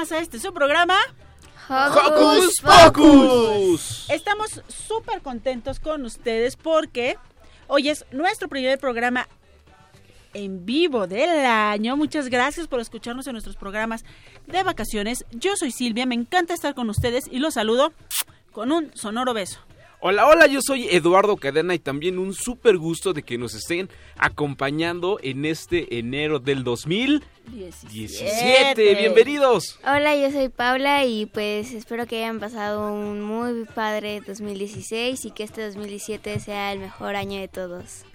más a este su programa. ¡Hocus Pocus! Estamos súper contentos con ustedes porque hoy es nuestro primer programa en vivo del año. Muchas gracias por escucharnos en nuestros programas de vacaciones. Yo soy Silvia, me encanta estar con ustedes y los saludo con un sonoro beso. Hola, hola, yo soy Eduardo Cadena y también un súper gusto de que nos estén acompañando en este enero del 2017. Bienvenidos. Hola, yo soy Paula y pues espero que hayan pasado un muy padre 2016 y que este 2017 sea el mejor año de todos.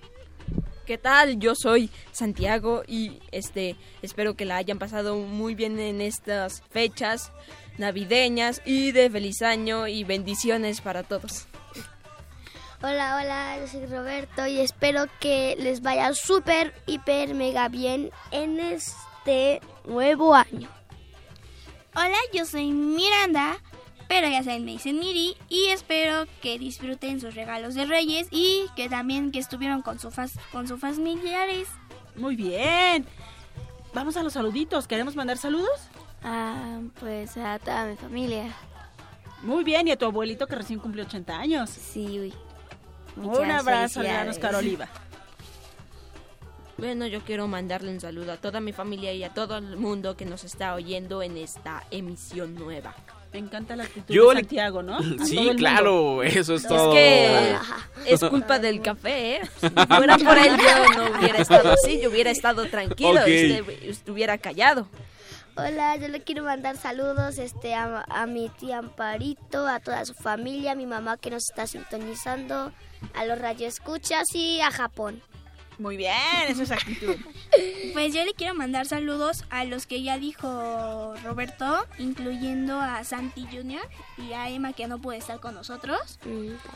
¿Qué tal? Yo soy Santiago y este espero que la hayan pasado muy bien en estas fechas navideñas y de feliz año y bendiciones para todos. Hola, hola, yo soy Roberto y espero que les vaya súper, hiper, mega bien en este nuevo año. Hola, yo soy Miranda, pero ya saben, me dicen Miri y espero que disfruten sus regalos de Reyes y que también que estuvieron con, su fas- con sus familiares. Muy bien. Vamos a los saluditos. ¿Queremos mandar saludos? Ah, pues a toda mi familia. Muy bien. Y a tu abuelito que recién cumplió 80 años. Sí, uy. Un Muchas abrazo al gran felicidades. Oscar Oliva. Bueno, yo quiero mandarle un saludo a toda mi familia y a todo el mundo que nos está oyendo en esta emisión nueva. Me encanta la actitud Yo de Santiago, ¿no? A Sí, claro, eso es Es todo. que es culpa del café, ¿eh? Si fuera por él yo no hubiera estado así, yo hubiera estado tranquilo, Ok. este, estuviera callado. Hola, yo le quiero mandar saludos este, a, a mi tía Amparito, a toda su familia, a mi mamá que nos está sintonizando, a los radioescuchas y a Japón. Muy bien, eso es actitud. Pues yo le quiero mandar saludos a los que ya dijo Roberto, incluyendo a Santi Jr. y a Emma que no puede estar con nosotros.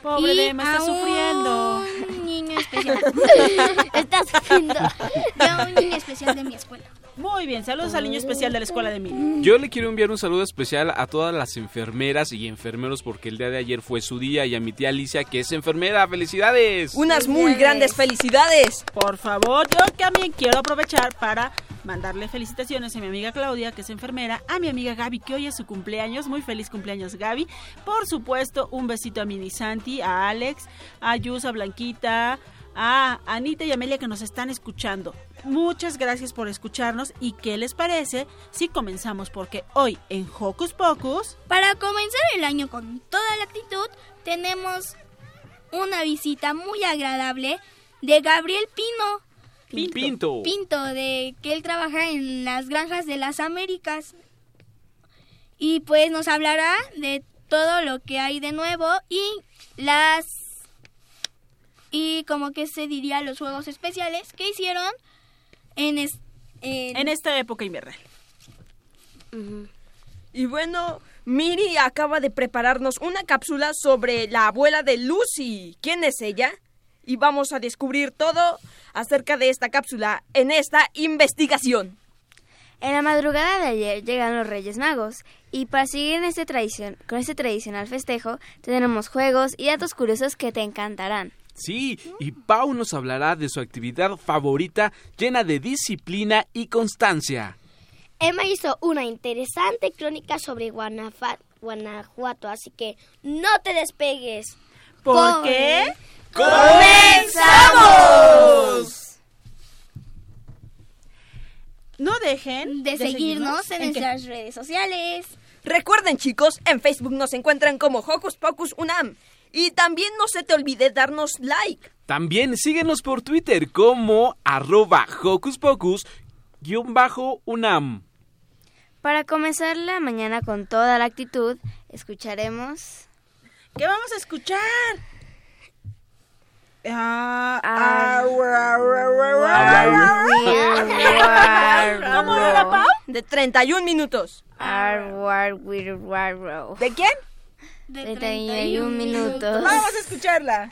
Pobre y de Emma, está sufriendo. Un niño especial. Está sufriendo. Y a un niño especial de mi escuela. Muy bien, saludos al niño especial de la escuela de Miri. Yo le quiero enviar un saludo especial a todas las enfermeras y enfermeros porque el día de ayer fue su día y a mi tía Alicia que es enfermera. ¡Felicidades! Unas muy grandes felicidades. Por favor, yo también quiero aprovechar para mandarle felicitaciones a mi amiga Claudia, que es enfermera, a mi amiga Gaby, que hoy es su cumpleaños. Muy feliz cumpleaños, Gaby. Por supuesto, un besito a Mini Santi, a Alex, a Yus, a Blanquita, a Anita y Amelia que nos están escuchando. Muchas gracias por escucharnos y qué les parece si comenzamos porque hoy en Hocus Pocus Para comenzar el año con toda la actitud, tenemos una visita muy agradable de Gabriel Pino. Pinto. Pinto, de que él trabaja en las granjas de las Américas. Y pues nos hablará de todo lo que hay de nuevo y las y como que se diría los juegos especiales que hicieron en, es- en- en esta época invernal. Y bueno, Miri acaba de prepararnos una cápsula sobre la abuela de Lucy. ¿Quién es ella? Y vamos a descubrir todo acerca de esta cápsula en esta investigación. En la madrugada de ayer llegan los Reyes Magos y para seguir en este tradición, con este tradicional festejo tenemos juegos y datos curiosos que te encantarán. Sí, y Pau nos hablará de su actividad favorita llena de disciplina y constancia. Emma hizo una interesante crónica sobre Guanafa- Guanajuato, así que no te despegues. ¿Por Con- qué? ¡Comenzamos! no dejen de, seguirnos, en, nuestras redes sociales. Recuerden chicos, en Facebook nos encuentran como Hocus Pocus Unam. Y también no se te olvide darnos like. También síguenos por Twitter como arroba Hocus Pocus Unam. Para comenzar la mañana con toda la actitud, escucharemos... ¿Qué vamos a escuchar? ¿Cómo era, Pau? De 31 minutos. ¿De quién? De 31 minutos. Vamos a escucharla.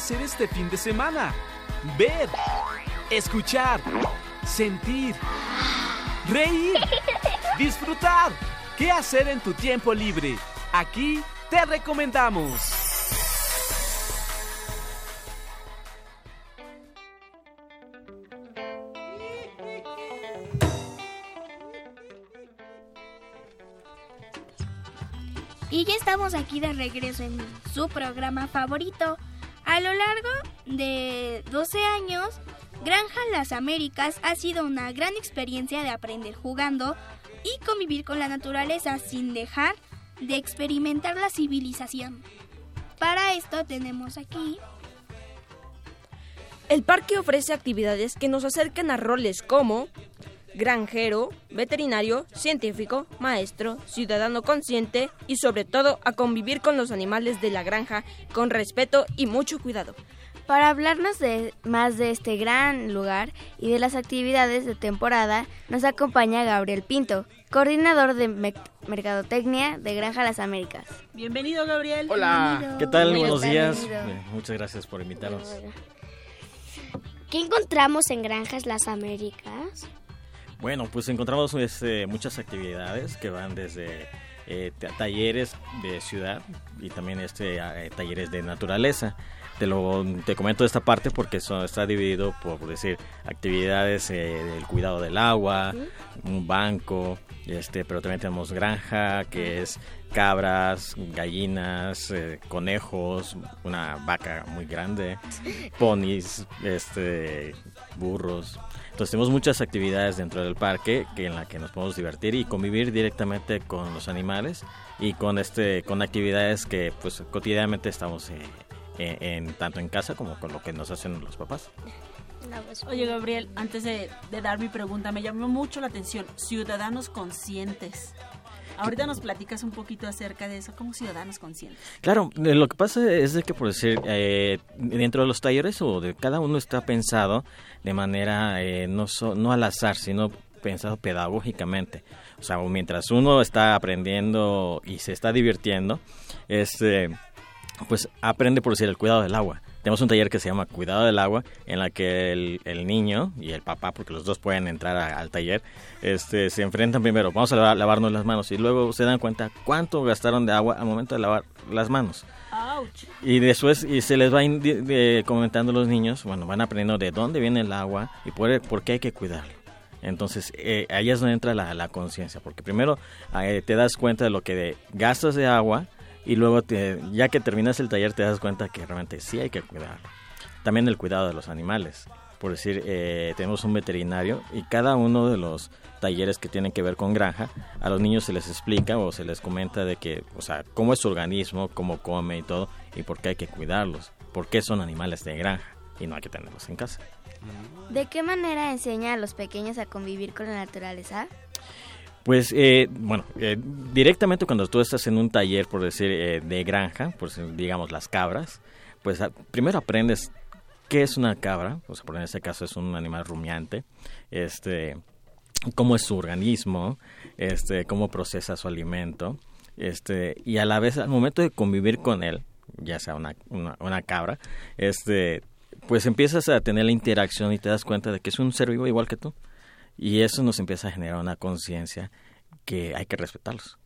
Hacer este fin de semana? Ver, escuchar, sentir, reír, disfrutar. ¿Qué hacer en tu tiempo libre? Aquí te recomendamos. Y ya estamos aquí de regreso en su programa favorito, a lo largo de 12 años, Granja Las Américas ha sido una gran experiencia de aprender jugando y convivir con la naturaleza sin dejar de experimentar la civilización. Para esto tenemos aquí... El parque ofrece actividades que nos acercan a roles como granjero, veterinario, científico, maestro, ciudadano consciente y sobre todo a convivir con los animales de la granja con respeto y mucho cuidado. Para hablarnos de más de este gran lugar y de las actividades de temporada, nos acompaña Gabriel Pinto, coordinador de Mercadotecnia de Granja Las Américas. Bienvenido, Gabriel. Hola. ¿Qué tal? Buenos días. Muchas gracias por invitarnos. ¿Qué encontramos en Granjas Las Américas? Bueno, pues encontramos este, muchas actividades que van desde eh, talleres de ciudad y también este, eh, talleres de naturaleza. Te, lo, te comento esta parte porque está dividido por, decir actividades eh, del cuidado del agua, un banco, este, pero también tenemos granja que es cabras, gallinas, conejos, una vaca muy grande, ponis, este, burros. Entonces tenemos muchas actividades dentro del parque que en la que nos podemos divertir y convivir directamente con los animales y con este con actividades que pues cotidianamente estamos eh, eh, en, tanto en casa como con lo que nos hacen los papás. Oye Gabriel, antes de, de dar mi pregunta, me llamó mucho la atención, ciudadanos conscientes. Ahorita nos platicas un poquito acerca de eso, como ciudadanos conscientes. Claro, eh, lo que pasa es de que, por decir, eh, dentro de los talleres o de cada uno está pensado de manera eh, no, no al azar, sino pensado pedagógicamente. O sea, mientras uno está aprendiendo y se está divirtiendo, este, pues aprende, por decir, el cuidado del agua tenemos un taller que se llama Cuidado del Agua, en la que el, niño y el papá, porque los dos pueden entrar al taller, este, se enfrentan primero, vamos a lavarnos las manos y luego se dan cuenta cuánto gastaron de agua al momento de lavar las manos. Y después y se les va comentando los niños, bueno, van aprendiendo de dónde viene el agua y por, qué hay que cuidarlo. Entonces, eh, ahí es donde entra la, conciencia, porque primero eh, te das cuenta de lo que gastas de agua, y luego ya que terminas el taller te das cuenta que realmente sí hay que cuidar. También el cuidado de los animales. Por decir, eh, tenemos un veterinario y cada uno de los talleres que tienen que ver con granja, a los niños se les explica o se les comenta de que, o sea, cómo es su organismo, cómo come y todo, y por qué hay que cuidarlos, por qué son animales de granja y no hay que tenerlos en casa. ¿De qué manera enseña a los pequeños a convivir con la naturaleza? Pues, eh, bueno, eh, directamente cuando tú estás en un taller, por decir, eh, de granja, por digamos las cabras, pues primero aprendes qué es una cabra, o sea, por en este caso es un animal rumiante, este, cómo es su organismo, este, cómo procesa su alimento, este, y a la vez al momento de convivir con él, ya sea una, una, cabra, este, pues empiezas a tener la interacción y te das cuenta de que es un ser vivo igual que tú. Y eso nos empieza a generar una conciencia que hay que respetarlos.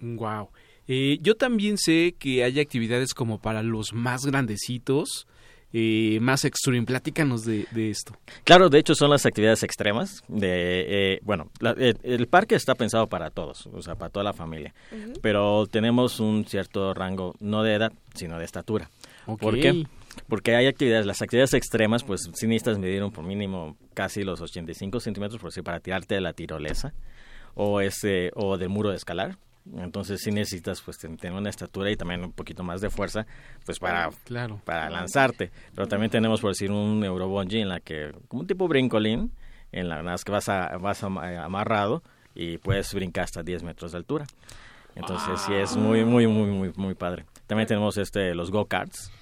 Wow. Eh, yo también sé que hay actividades como para los más grandecitos, eh, más extreme. Platícanos de, esto. Claro, de hecho son las actividades extremas. De, eh, bueno, el parque está pensado para todos, o sea, para toda la familia. Pero tenemos un cierto rango, no de edad, sino de estatura. ¿Por qué? Porque hay actividades, las actividades extremas, pues sí necesitas medir por mínimo casi los 85 centímetros por si para tirarte de la tirolesa o ese o del muro de escalar. Entonces sí necesitas pues tener una estatura y también un poquito más de fuerza pues para claro. para lanzarte. Pero también tenemos por decir un eurobungee en la que como un tipo brincolín en la, que vas a, vas amarrado y puedes brincar hasta 10 metros de altura. Entonces sí es muy muy muy muy muy padre. También tenemos este los go-karts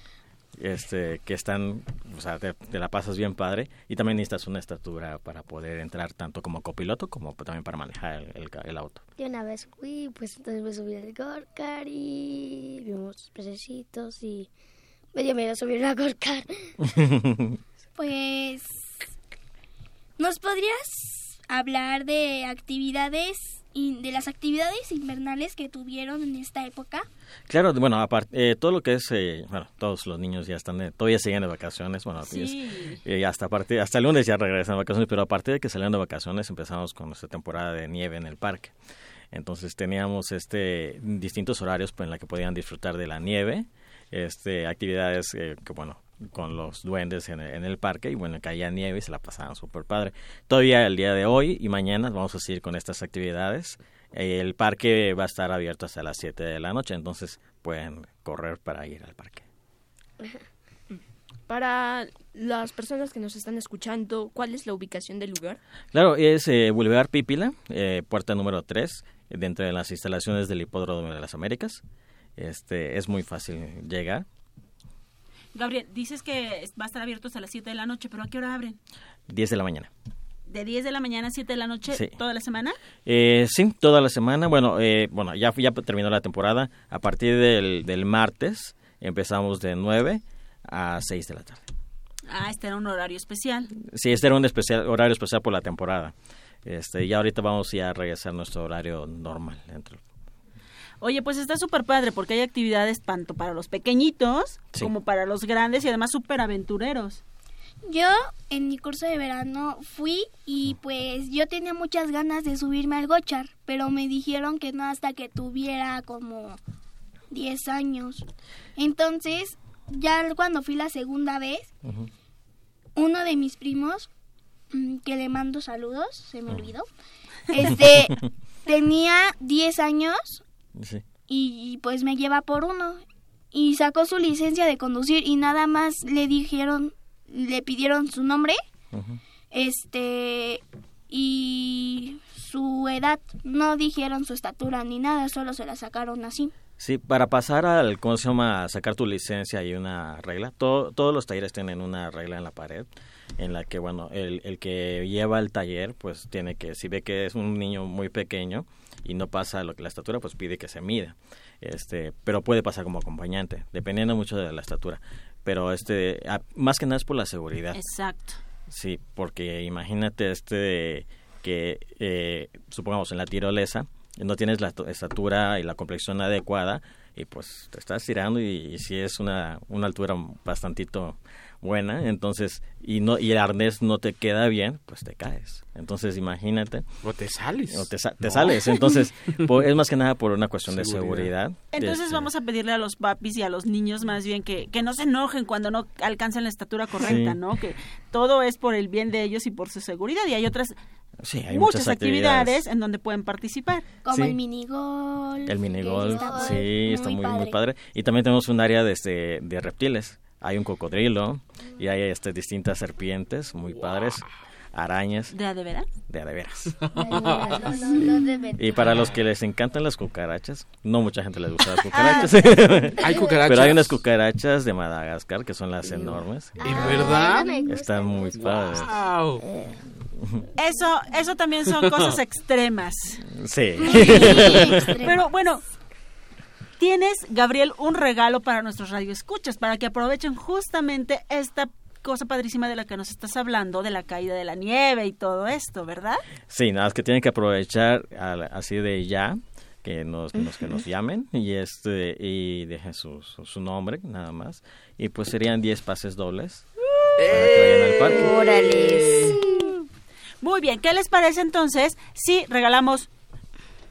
este, que están, o sea, te, la pasas bien padre y también necesitas una estatura para poder entrar tanto como copiloto como también para manejar el, auto. Y una vez fui, pues entonces me subí al Gorkar y vimos pececitos y medio medio subir a Gorkar. pues, ¿nos podrías hablar de actividades de las actividades invernales que tuvieron en esta época? Claro, bueno, aparte, eh, todo lo que es, eh, bueno, todos los niños ya están, todavía siguen de vacaciones, bueno, eh, hasta, parte, hasta el lunes ya regresan de vacaciones, pero aparte de que salieron de vacaciones empezamos con nuestra temporada de nieve en el parque. Entonces teníamos este distintos horarios pues, en la que podían disfrutar de la nieve, este actividades que bueno con los duendes en el, parque y bueno, caía nieve y se la pasaban súper padre. Todavía el día de hoy y mañana vamos a seguir con estas actividades. El parque va a estar abierto hasta las 7 de la noche, entonces pueden correr para ir al parque. Para las personas que nos están escuchando, ¿cuál es la ubicación del lugar? Claro, es eh, Boulevard Pípila, eh, puerta número 3, dentro de las instalaciones del Hipódromo de las Américas. Este, es muy fácil llegar Gabriel, dices que va a estar abierto hasta las 7 de la noche, pero ¿a qué hora abren? 10 de la mañana. ¿De 10 de la mañana a 7 de la noche toda la semana? Eh, sí, toda la semana. Bueno, eh, bueno ya, ya terminó la temporada. A partir del, del martes empezamos de 9 a 6 de la tarde. Ah, este era un horario especial. Sí, este era un especial, horario especial por la temporada. Este, y ahorita vamos ya a regresar a nuestro horario normal dentro Oye, pues está súper padre porque hay actividades tanto para los pequeñitos como para los grandes y además súper aventureros. Yo en mi curso de verano fui y pues yo tenía muchas ganas de subirme al gochar, pero me dijeron que no hasta que tuviera como 10 años. Entonces, ya cuando fui la segunda vez, uno de mis primos mm, que le mando saludos, se me olvidó. Este tenía 10 años Sí. y pues me lleva por uno y sacó su licencia de conducir y nada más le dijeron le pidieron su nombre este y su edad no dijeron su estatura ni nada solo se la sacaron así Sí, para pasar al, ¿cómo se llama? A sacar tu licencia hay una regla. Todo- todos los talleres tienen una regla en la pared en la que, bueno, el, el que lleva el taller, pues tiene que, si ve que es un niño muy pequeño y no pasa lo que la estatura, pues pide que se mida. Este, pero puede pasar como acompañante, dependiendo mucho de la estatura. Pero este, más que nada es por la seguridad. Exacto. Sí, porque imagínate este que eh, supongamos en la tirolesa no tienes la estatura y la complexión adecuada y pues te estás tirando y, y si es una, una altura bastantito buena, entonces y no y el arnés no te queda bien, pues te caes. Entonces imagínate O te sales. o te, sa- te No. sales. Entonces por- es más que nada por una cuestión de Seguridad. Entonces Este, vamos a pedirle a los papis y a los niños más bien que, que no se enojen cuando no alcancen la estatura correcta, Sí. ¿no? Que todo es por el bien de ellos y por su seguridad y hay otras sí, hay muchas, actividades. en donde pueden participar. como Sí. el minigol El minigolf, Está sí, está muy, muy padre. Y también tenemos un área de, este, de reptiles. Hay un cocodrilo y hay este, distintas serpientes muy padres, arañas, ¿De a de veras? de a de veras. No, no, no deben. Y para los que les encantan las cucarachas, no mucha gente les gusta las cucarachas. Hay cucarachas. Pero hay unas cucarachas de Madagascar que son las enormes. ¿En verdad? me gusta. Están muy padres. Wow. Eso, eso también son cosas extremas. Sí. Pero bueno, tienes, Gabriel, un regalo para nuestros radioescuchas, para que aprovechen justamente esta cosa padrísima de la que nos estás hablando, de la caída de la nieve y todo esto, ¿verdad? Sí, nada más que tienen que aprovechar al- así de ya que nos, nos- que nos llamen y este y dejen su, su, su nombre nada más y pues serían 10 pases dobles para que vayan al parque. Órales. Muy bien, ¿qué les parece entonces si regalamos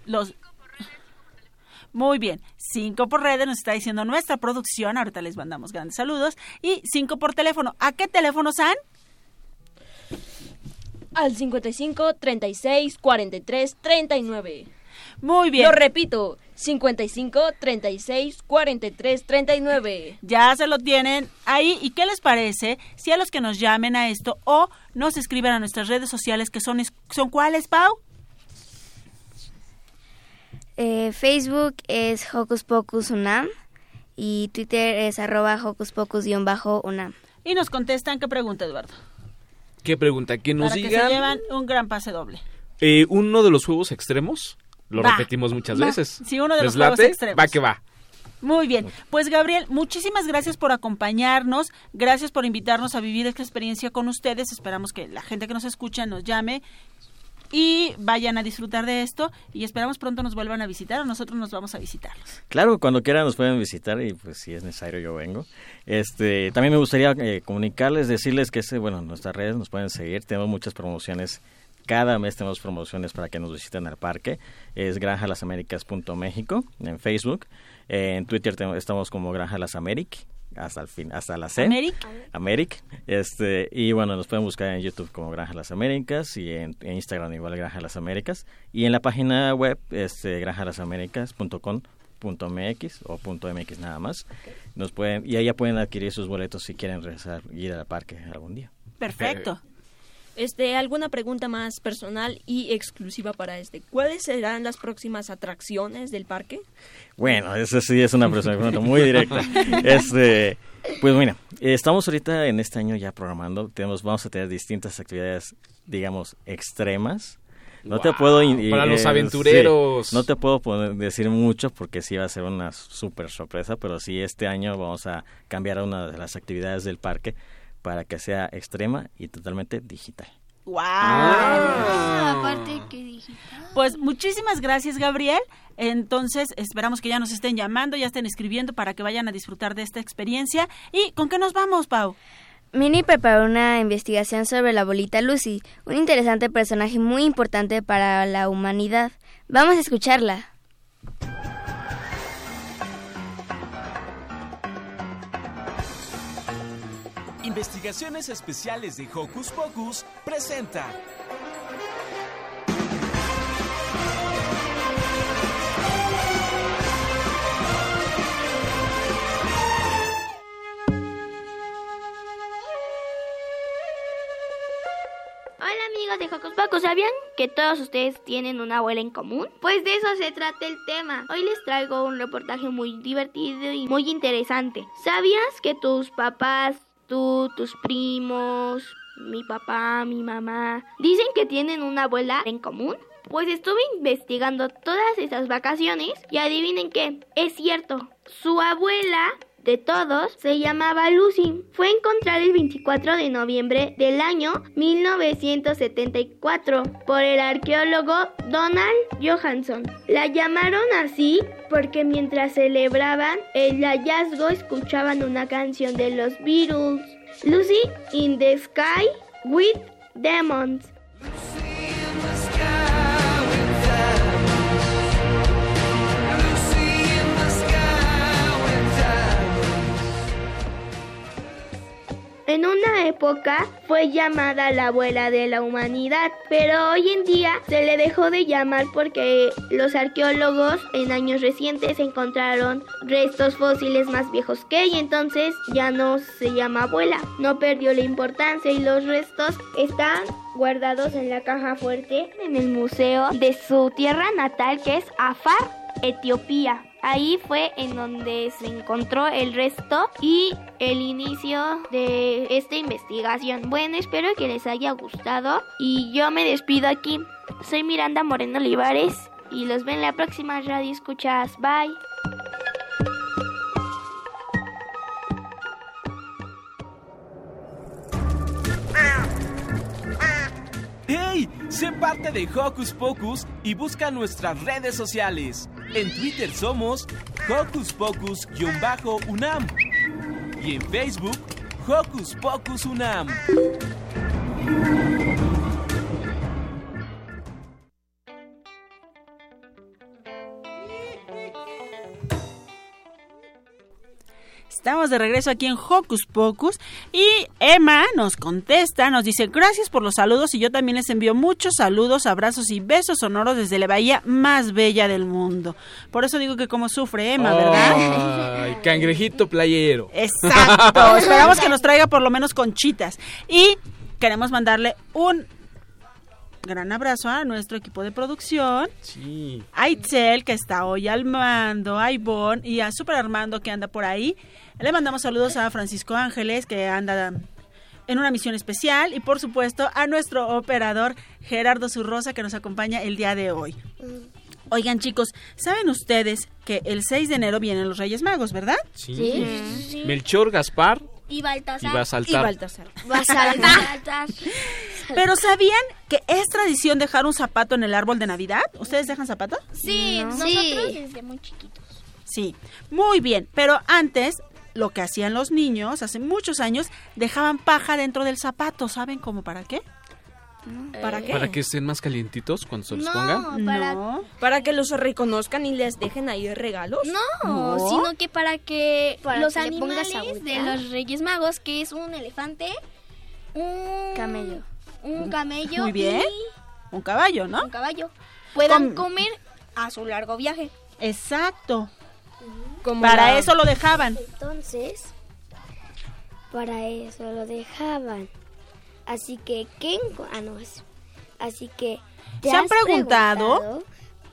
los... Muy bien, cinco por redes nos está diciendo nuestra producción, ahorita les mandamos grandes saludos, y cinco por teléfono. ¿A qué teléfono, San? Al 55 36 43 39. Muy bien. Lo repito, 55 36 43 39. Ya se lo tienen ahí. ¿Y qué les parece si a los que nos llamen a esto o nos escriben a nuestras redes sociales que son, son cuáles, Pau? Eh, Facebook es Hocus Pocus Unam y Twitter es arroba Hocus Pocus-Unam. Y nos contestan qué pregunta, Eduardo. ¿Qué pregunta? Que nos para que se digan llevan un gran pase doble. eh, uno de los juegos extremos. Lo Va, repetimos muchas va. veces. Sí, uno de ¿Les los juegos late? extremos. Va que va. Muy bien, pues Gabriel, muchísimas gracias por acompañarnos, gracias por invitarnos a vivir esta experiencia con ustedes, esperamos que la gente que nos escucha nos llame y vayan a disfrutar de esto y esperamos pronto nos vuelvan a visitar o nosotros nos vamos a visitarlos. Claro, cuando quieran nos pueden visitar y pues si es necesario yo vengo. Este, también me gustaría eh, comunicarles, decirles que este, bueno, en nuestras redes nos pueden seguir, tenemos muchas promociones. Cada mes tenemos promociones para que nos visiten al parque. Es granjalasaméricas.méxico en Facebook. En Twitter estamos como Granja Las hasta el fin, hasta la C. Améric. Améric. Este, y bueno, nos pueden buscar en YouTube como Granja Las Américas y en, en Instagram igual Granja Las Américas. Y en la página web, este, granjalasaméricas.com.mx o punto .mx nada más. Nos pueden, y ya pueden adquirir sus boletos si quieren regresar, ir al parque algún día. Perfecto. Este, alguna pregunta más personal y exclusiva para este. ¿Cuáles serán las próximas atracciones del parque? Bueno, eso sí es una pregunta muy directa. Este, pues mira, estamos ahorita en este año ya programando, tenemos, vamos a tener distintas actividades, digamos, extremas. No te puedo para los sí, aventureros. no te puedo poner- decir mucho porque sí va a ser una súper sorpresa, pero sí este año vamos a cambiar una de las actividades del parque para que sea extrema y totalmente digital. ¡Wow! Ah, aparte que digital. Pues muchísimas gracias, Gabriel. Entonces, esperamos que ya nos estén llamando, ya estén escribiendo para que vayan a disfrutar de esta experiencia. ¿Y con qué nos vamos, Pau? Minnie preparó una investigación sobre la abuelita Lucy, un interesante personaje muy importante para la humanidad. Vamos a escucharla. Investigaciones Especiales de Hocus Pocus presenta. Hola amigos de Hocus Pocus, ¿sabían que todos ustedes tienen una abuela en común? Pues de eso se trata el tema. Hoy les traigo un reportaje muy divertido y muy interesante. ¿Sabías que tus papás, tú, tus primos, mi papá, mi mamá, dicen que tienen una abuela en común? Pues estuve investigando todas esas vacaciones y adivinen qué, es cierto, su abuela de todos se llamaba Lucy. Fue encontrada el 24 de noviembre del año 1974 por el arqueólogo Donald Johansson. La llamaron así porque mientras celebraban el hallazgo escuchaban una canción de los Beatles, Lucy in the Sky with Demons. En una época fue llamada la abuela de la humanidad, pero hoy en día se le dejó de llamar porque los arqueólogos en años recientes encontraron restos fósiles más viejos que ella, entonces ya no se llama abuela. No perdió la importancia y los restos están guardados en la caja fuerte en el museo de su tierra natal que es Afar, Etiopía. Ahí fue en donde se encontró el resto y el inicio de esta investigación. Bueno, espero que les haya gustado y yo me despido aquí. Soy Miranda Moreno Olivares y los ven en la próxima radio escuchas. Bye. ¡Hey! Sé parte de Hocus Pocus y busca nuestras redes sociales. En Twitter somos Hocus Pocus-UNAM y en Facebook Hocus Pocus UNAM. Estamos de regreso aquí en Hocus Pocus y Emma nos contesta, nos dice gracias por los saludos y yo también les envío muchos saludos, abrazos y besos sonoros desde la bahía más bella del mundo. Por eso digo que como sufre Emma, ¿verdad? Ay, cangrejito playero. Exacto, esperamos que nos traiga por lo menos conchitas y queremos mandarle un gran abrazo a nuestro equipo de producción. Sí. A Itzel, que está hoy al mando, a Ivonne y a Super Armando, que anda por ahí. Le mandamos saludos a Francisco Ángeles, que anda en una misión especial. Y por supuesto a nuestro operador Gerardo Zurrosa, que nos acompaña el día de hoy. Oigan chicos, ¿saben ustedes que el 6 de enero vienen los Reyes Magos, verdad? Sí. Sí. Melchor, Gaspar Y Baltasar. y va a Y saltar. Baltasar. Vas a saltar. Pero ¿sabían que es tradición dejar un zapato en el árbol de Navidad? ¿Ustedes dejan zapato? Sí, No. nosotros Sí. desde muy chiquitos. Sí, muy bien. Pero antes, lo que hacían los niños, hace muchos años, dejaban paja dentro del zapato. ¿Saben cómo para qué? ¿Para qué? Para que estén más calientitos cuando se los pongan. No, para... No. Para que los reconozcan y les dejen ahí regalos. No, No. sino que para que Para los que animales de los Reyes Magos, que es un elefante, un Camello. un camello Muy bien. y Un caballo, ¿no? un caballo, puedan Com- comer a su largo viaje. Exacto. Como Para la- eso lo dejaban. Entonces, para eso lo dejaban. Así que, ¿qué? Ah, no, es- Así que... ¿te ¿Se han has preguntado?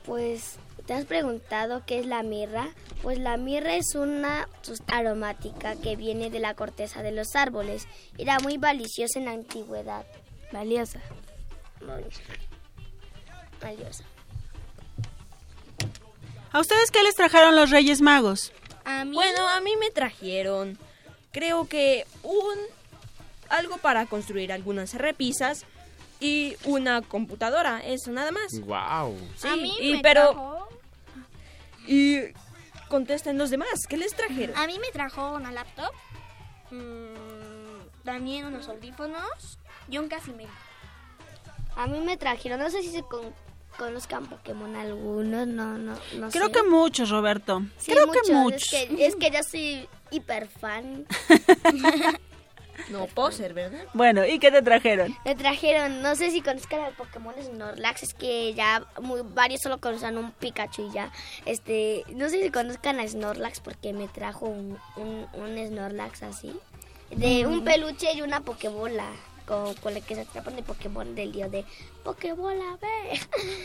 Pues, ¿te has preguntado qué es la mirra? Pues la mirra es una aromática que viene de la corteza de los árboles. Era muy valiosa en la antigüedad. Valiosa. Valiosa. ¿A ustedes qué les trajeron los Reyes Magos? A mí Bueno, a mí me trajeron, creo que un algo para construir algunas repisas y una computadora, eso nada más. Wow. Sí, a mí y me pero trajo y contesten los demás, ¿qué les trajeron? a mí me trajo una laptop, mm, también unos audífonos y un casimiro. A mí me trajeron, no sé si se con- conozcan Pokémon algunos, no, no, no Creo sé. que muchos, Roberto. Sí, Creo que Es muchos. que, es que yo soy hiper fan. No, poser, ¿verdad? Bueno, ¿y qué te trajeron? Me trajeron, no sé si conozcan al Pokémon Snorlax, es que ya muy, varios solo conocen un Pikachu y ya. Este, no sé si conozcan a Snorlax porque me trajo un, un, un Snorlax así. De un peluche y una Pokébola. Con, con la que se atrapan de Pokémon del día de Pokébola, ve.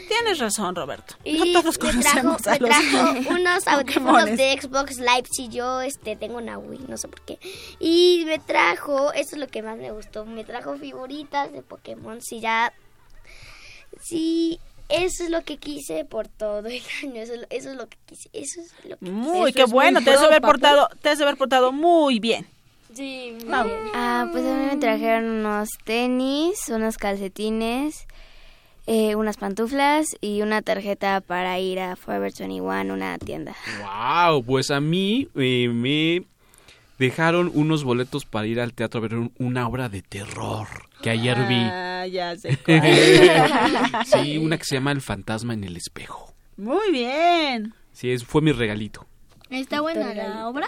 Tienes razón, Roberto. Y no todos me trajo, conocemos a me los trajo unos audífonos de Xbox Live si yo este tengo una Wii, no sé por qué. Y me trajo, eso es lo que más me gustó, me trajo figuritas de Pokémon, si ya sí eso es lo que quise por todo el año, eso, es lo- eso es lo que quise, eso es lo que Muy, Eso qué bueno, te has haber portado, te has de haber portado muy bien. Sí, Mau. Ah, pues a mí me trajeron unos tenis, unos calcetines, eh, unas pantuflas y una tarjeta para ir a Forever 21, una tienda. Wow, pues a mí eh, me dejaron unos boletos para ir al teatro a ver un- una obra de terror que ayer vi. Ah, ya sé cuál. sí, una que se llama El fantasma en el espejo. Muy bien. Sí, es, fue mi regalito. ¿Está buena la obra?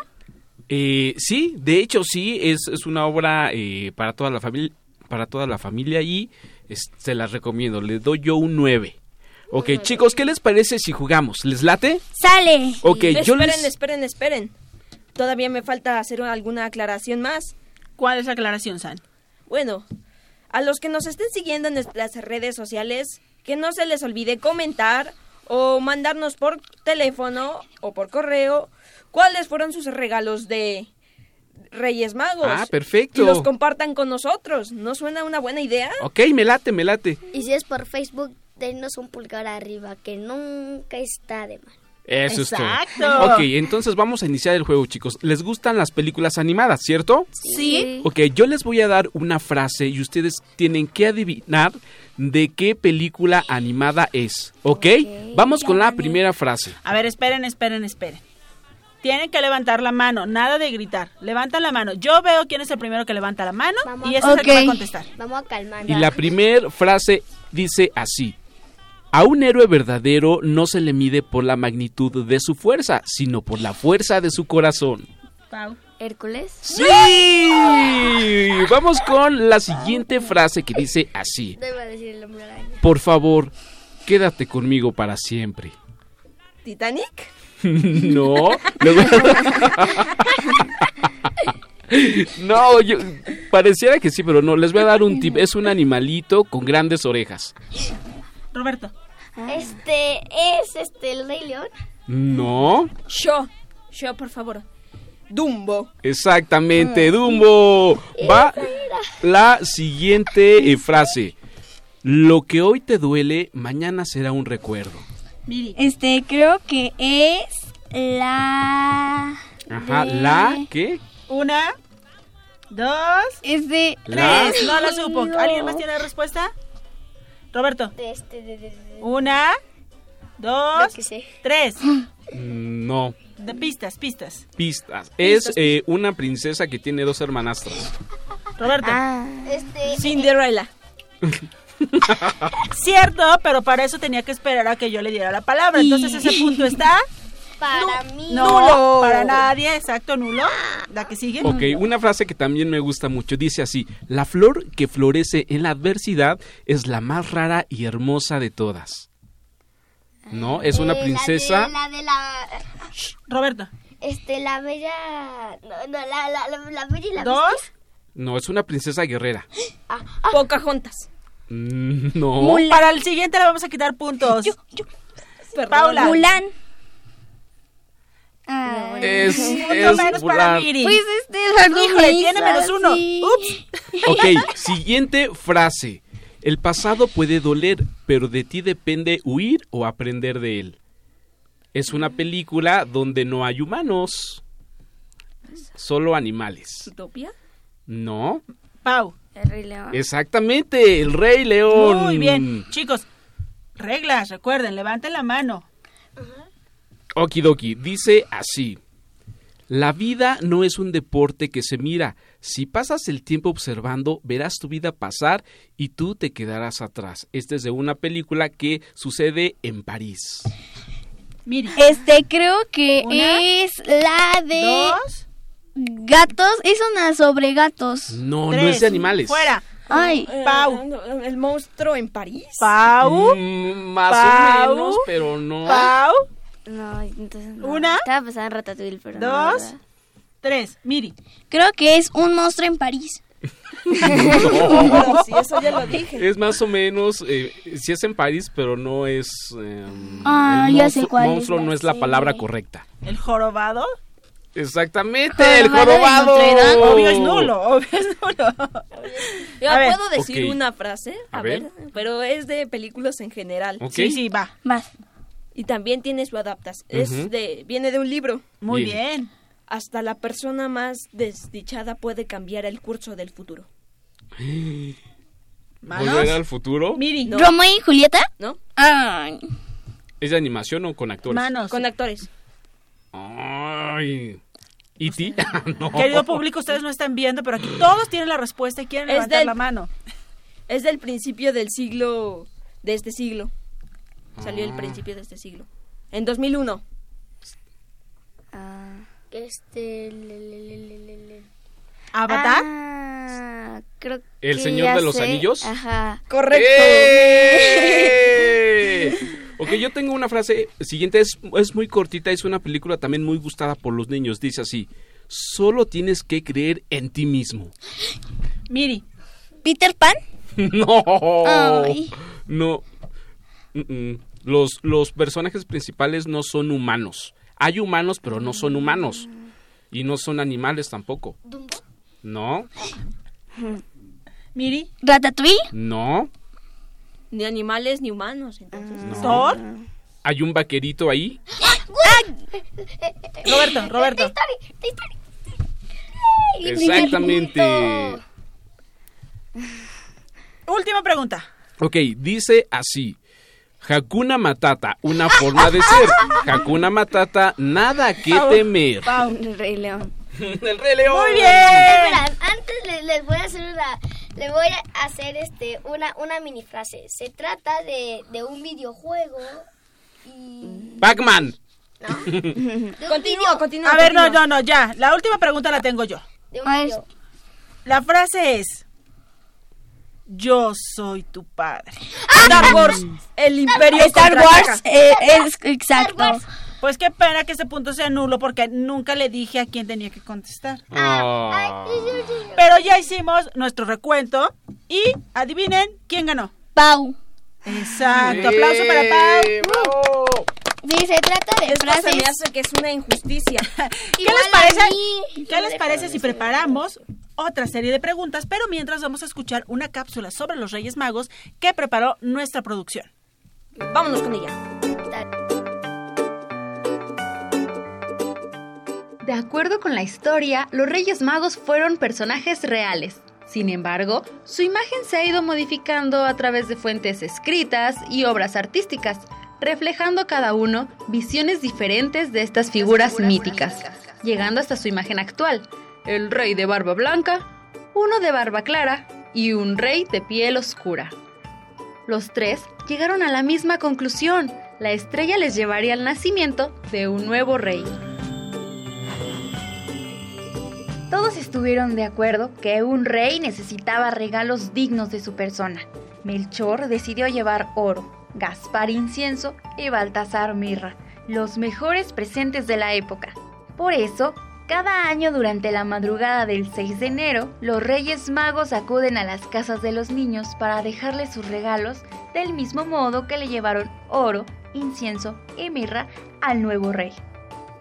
Eh, sí, de hecho sí, es, es una obra eh, para toda la familia, para toda la familia y es- se las recomiendo. Le doy yo un 9. Ok, chicos, ¿qué les parece si jugamos? ¿Les late? ¡Sale! Ok, yo esperen, les... esperen, esperen. Todavía me falta hacer alguna aclaración más. ¿Cuál es la aclaración, San? Bueno, a los que nos estén siguiendo en nuestras redes sociales, que no se les olvide comentar o mandarnos por teléfono o por correo cuáles fueron sus regalos de Reyes Magos. Ah, perfecto. Y los compartan con nosotros. ¿No suena una buena idea? Ok, me late, me late. Y si es por Facebook, denos un pulgar arriba, que nunca está de mal. Eso es Exacto. todo. Ok, entonces vamos a iniciar el juego, chicos. ¿Les gustan las películas animadas, cierto? Sí. Ok, yo les voy a dar una frase y ustedes tienen que adivinar de qué película animada es. ¿Ok? Vamos con la primera frase. A ver, esperen, esperen, esperen. Tienen que levantar la mano, nada de gritar. Levantan la mano. Yo veo quién es el primero que levanta la mano Vamos. y ese es el que va a contestar. Vamos a calmar. Y la primera frase dice así. A un héroe verdadero no se le mide por la magnitud de su fuerza, sino por la fuerza de su corazón. Pau. Hércules. ¡Sí! Vamos con la siguiente frase que dice así. No iba a decir el hombre araña. Por favor, quédate conmigo para siempre. ¿Titanic? no. luego- no, yo pareciera que sí, pero no. Les voy a dar un tip. Es un animalito con grandes orejas. Roberto. Este es este el Rey León. No. Yo. Yo, por favor. Dumbo. Exactamente, Dumbo. Va la siguiente eh, frase. Lo que hoy te duele, mañana será un recuerdo. Miri. Este, creo que es la... Ajá, de- la ¿qué? Una, dos, Es de... La tres. No la supo. ¿Alguien más tiene la respuesta? Roberto. De este, de, de, de- Una, dos, Lo tres. Mm, no. De pistas, pistas. Pistas. Es eh, una princesa que tiene dos hermanastras. Roberto. Ah, Este Cinderella. Cierto, pero para eso tenía que esperar a que yo le diera la palabra. Entonces ese punto está. para mí. No, Nulo. para nadie, exacto, nulo. La que sigue. Ok, una frase que también me gusta mucho. Dice así, la flor que florece en la adversidad es la más rara y hermosa de todas. ¿No? Es una Eh, princesa... La de la, de la Roberto. este la bella no, no, la, la, la, la bella y la Dos. bestia. No, es una princesa guerrera. Pocahontas. Mm, No. Para el siguiente le vamos a quitar puntos. Perdón. Paula. Mulan. Ah, Es, es menos para Mulan. Miri. pues este es algo Híjole, tiene menos uno. fácil. Ups. Ok, siguiente frase. El pasado puede doler, pero de ti depende huir o aprender de él. Es una película donde no hay humanos, solo animales. ¿Utopia? ¿No? Pau. El Rey León. Exactamente, el Rey León. Muy bien. Chicos, reglas, recuerden, levanten la mano. Okidoki, dice así. La vida no es un deporte que se mira. Si pasas el tiempo observando, verás tu vida pasar y tú te quedarás atrás. Esta es de una película que sucede en París. Miri. Este creo que Una, es la de... Dos, Gatos, es una sobre gatos. No, no es de animales. Fuera. Ay, Eh, Pau. El monstruo en París. Pau. Mm, más Pau. o menos, pero no. Pau. No, entonces no. Una. Estaba pensando en Ratatouille, pero no, Dos. Tres. Miri. creo que es un monstruo en París. Pero sí, eso ya lo dije. Es más o menos, eh, sí es en París, pero no es... eh, Ah, el ya sé monstruo, cuál es monstruo no es la palabra correcta. El jorobado. Exactamente, el Jorobado. Obvio es nulo. Obvio es nulo. Ya A ver. puedo decir Ok. una frase, a, A ver. ver. pero es de películas en general. Ok. Sí, sí, va. Más. Y también tiene su adaptación. Es Ujú. de, viene de un libro. Muy Bien. bien. Hasta la persona más desdichada puede cambiar el curso del futuro. Manos. ¿Volver al futuro? Miri. No. ¿Romeo y Julieta? ¿No? Ay. ¿Es de animación o con actores? Manos. Con actores. Ay. ¿Y ti? no. Querido público, ustedes no están viendo, pero aquí todos tienen la respuesta y quieren Es levantar del- la mano. Es del principio del siglo, de este siglo. Salió Ah. el principio de este siglo. En 2001. Ah. Este. le, le, le, le, le, le. Avatar. Ah, creo ¿El que Señor ya de los sé. Anillos? Ajá. Correcto. ¡Eh! Ok, yo tengo una frase siguiente, es, es muy cortita, es una película también muy gustada por los niños. Dice así, solo tienes que creer en ti mismo. Miri. ¿Peter Pan? no, Ay. no. Mm, mm. Los, los personajes principales no son humanos. Hay humanos, pero no son humanos. Y no son animales tampoco. No, Miri. ¿Ratatouille? no. Ni animales ni humanos. Entonces. no. Thor. Hay un vaquerito ahí. Roberto. Roberto. Exactamente. Última pregunta. Ok, dice así. Hakuna Matata, una forma de ser. Hakuna Matata, nada que temer. Pau. El Rey León. El Rey León. Muy bien. Espera, antes le- les, voy a hacer una, le voy a hacer este una una mini frase. Se trata de, de un videojuego y Pac-Man. un Continúa, video- continúa. A ver, no, no, no, ya. La última pregunta la tengo yo. de un Ah, video. La frase es: Yo soy tu padre. Star Wars, el imperio Star. Wars eh, es exacto. Pues qué pena que ese punto sea nulo porque nunca le dije a quién tenía que contestar. Ah. Pero ya hicimos nuestro recuento y adivinen quién ganó. Pau. Exacto. Aplauso para Pau. Sí, se trata de Esto se frases. me hace que es una injusticia. ¿Qué Igual les parece? mí. ¿Qué les parece si preparamos otra serie de preguntas? Pero mientras vamos a escuchar una cápsula sobre los Reyes Magos que preparó nuestra producción. Vámonos con ella. De acuerdo con la historia, los Reyes Magos fueron personajes reales. Sin embargo, su imagen se ha ido modificando a través de fuentes escritas y obras artísticas, reflejando cada uno visiones diferentes de estas figuras míticas, llegando hasta su imagen actual, el rey de barba blanca, uno de barba clara y un rey de piel oscura. Los tres llegaron a la misma conclusión, la estrella les llevaría al nacimiento de un nuevo rey. Todos estuvieron de acuerdo que un rey necesitaba regalos dignos de su persona. Melchor decidió llevar oro, Gaspar incienso y Baltasar mirra, los mejores presentes de la época. Por eso, cada año durante la madrugada del 6 de enero, los Reyes Magos acuden a las casas de los niños para dejarles sus regalos del mismo modo que le llevaron oro, incienso y mirra al nuevo rey.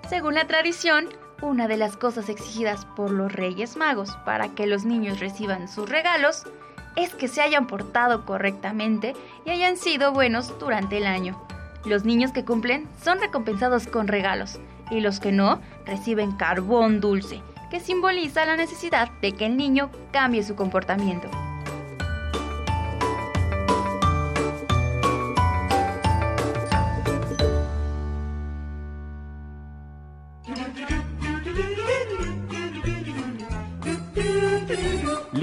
Según la tradición, una de las cosas exigidas por los Reyes Magos para que los niños reciban sus regalos es que se hayan portado correctamente y hayan sido buenos durante el año. Los niños que cumplen son recompensados con regalos y los que no reciben carbón dulce, que simboliza la necesidad de que el niño cambie su comportamiento.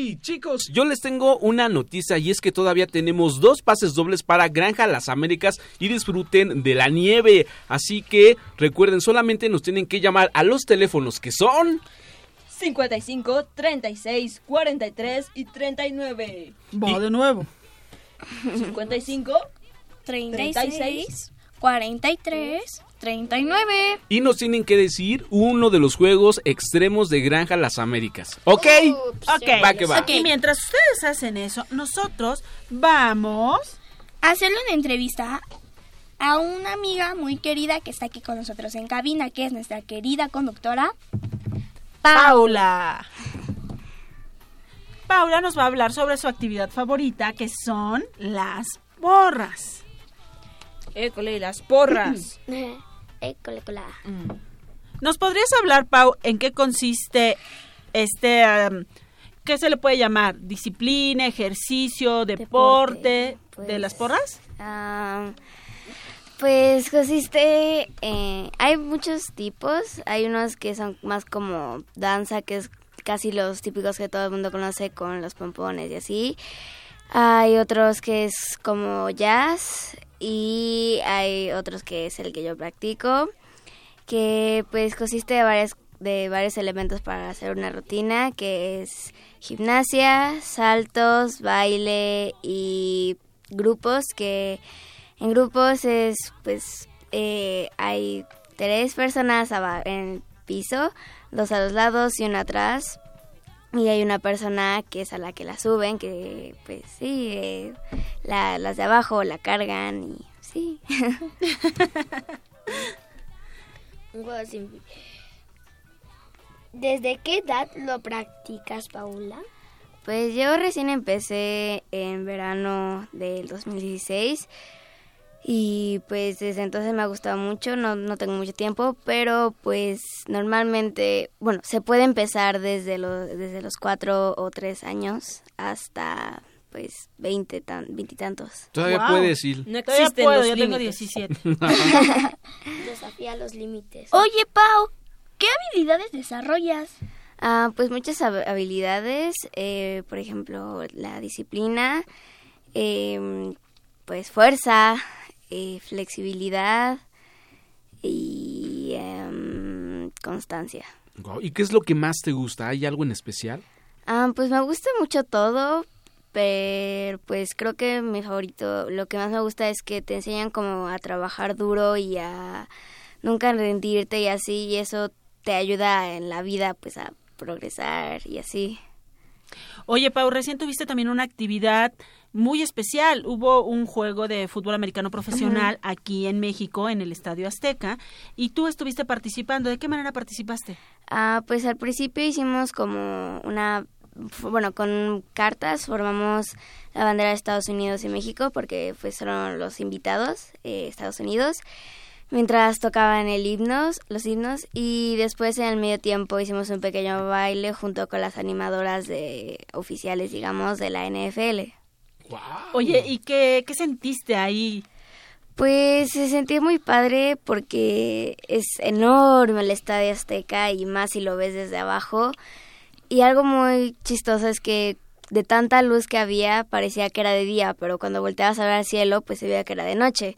¡Hey chicos! Yo les tengo una noticia y es que todavía tenemos dos pases dobles para Granja Las Américas y disfruten de la nieve. Así que recuerden, solamente nos tienen que llamar a los teléfonos que son... 55, 36, 43 y 39. Va de nuevo. 55, 36, 43, 39. Y nos tienen que decir uno de los juegos extremos de Granja Las Américas. ¿Ok? Ok, Va que va. Y mientras ustedes hacen eso, nosotros vamos a hacerle una entrevista a una amiga muy querida que está aquí con nosotros en cabina, que es nuestra querida conductora Paula. Paula nos va a hablar sobre su actividad favorita, que son las porras. École, las porras. École, cola. ¿Nos podrías hablar, Pau, en qué consiste este, um, qué se le puede llamar? ¿Disciplina, ejercicio, deporte, de las porras? Ah, pues consiste, eh, hay muchos tipos, hay unos que son más como danza, que es casi los típicos que todo el mundo conoce con los pompones y así. Hay otros que es como jazz y hay otros que es el que yo practico, que pues consiste de varias de varios elementos para hacer una rutina, que es gimnasia, saltos, baile y grupos que en grupos es, pues, eh, hay tres personas en el piso, dos a los lados y una atrás. Y hay una persona que es a la que la suben, que, pues, sí, eh, la- las de abajo la cargan y sí. ¿Desde qué edad lo practicas, Paula? Pues yo recién empecé en verano del 2016 y pues desde entonces me ha gustado mucho, no, no tengo mucho tiempo, pero pues normalmente, bueno, se puede empezar desde los, desde los cuatro o tres años hasta pues veinte tan, veintitantos. Todavía Wow. puedes ir. No Todavía existen puedo, los yo tengo límites. 17. Desafía los límites. Oye, Pau, ¿qué habilidades desarrollas? Ah, pues muchas hab- habilidades, eh, por ejemplo, la disciplina, em, pues fuerza, eh, flexibilidad y em, constancia. ¿Y qué es lo que más te gusta? ¿Hay algo en especial? Ah, pues me gusta mucho todo, pero pues creo que mi favorito, lo que más me gusta es que te enseñan como a trabajar duro y a nunca rendirte y así, y eso te ayuda en la vida pues a progresar y así. Oye, Pau, recién tuviste también una actividad muy especial. Hubo un juego de fútbol americano profesional aquí en México, en el Estadio Azteca, y tú estuviste participando. ¿De qué manera participaste? Ah, pues al principio hicimos como una, bueno, con cartas formamos la bandera de Estados Unidos y México porque pues fueron los invitados, eh, Estados Unidos, mientras tocaban el himnos, los himnos y después en el medio tiempo hicimos un pequeño baile junto con las animadoras de oficiales, digamos, de la NFL. Oye, ¿y qué, qué sentiste ahí? Pues se sentía muy padre porque es enorme el Estadio Azteca y más si lo ves desde abajo. Y algo muy chistoso es que de tanta luz que había parecía que era de día, pero cuando volteabas a ver al cielo pues se veía que era de noche.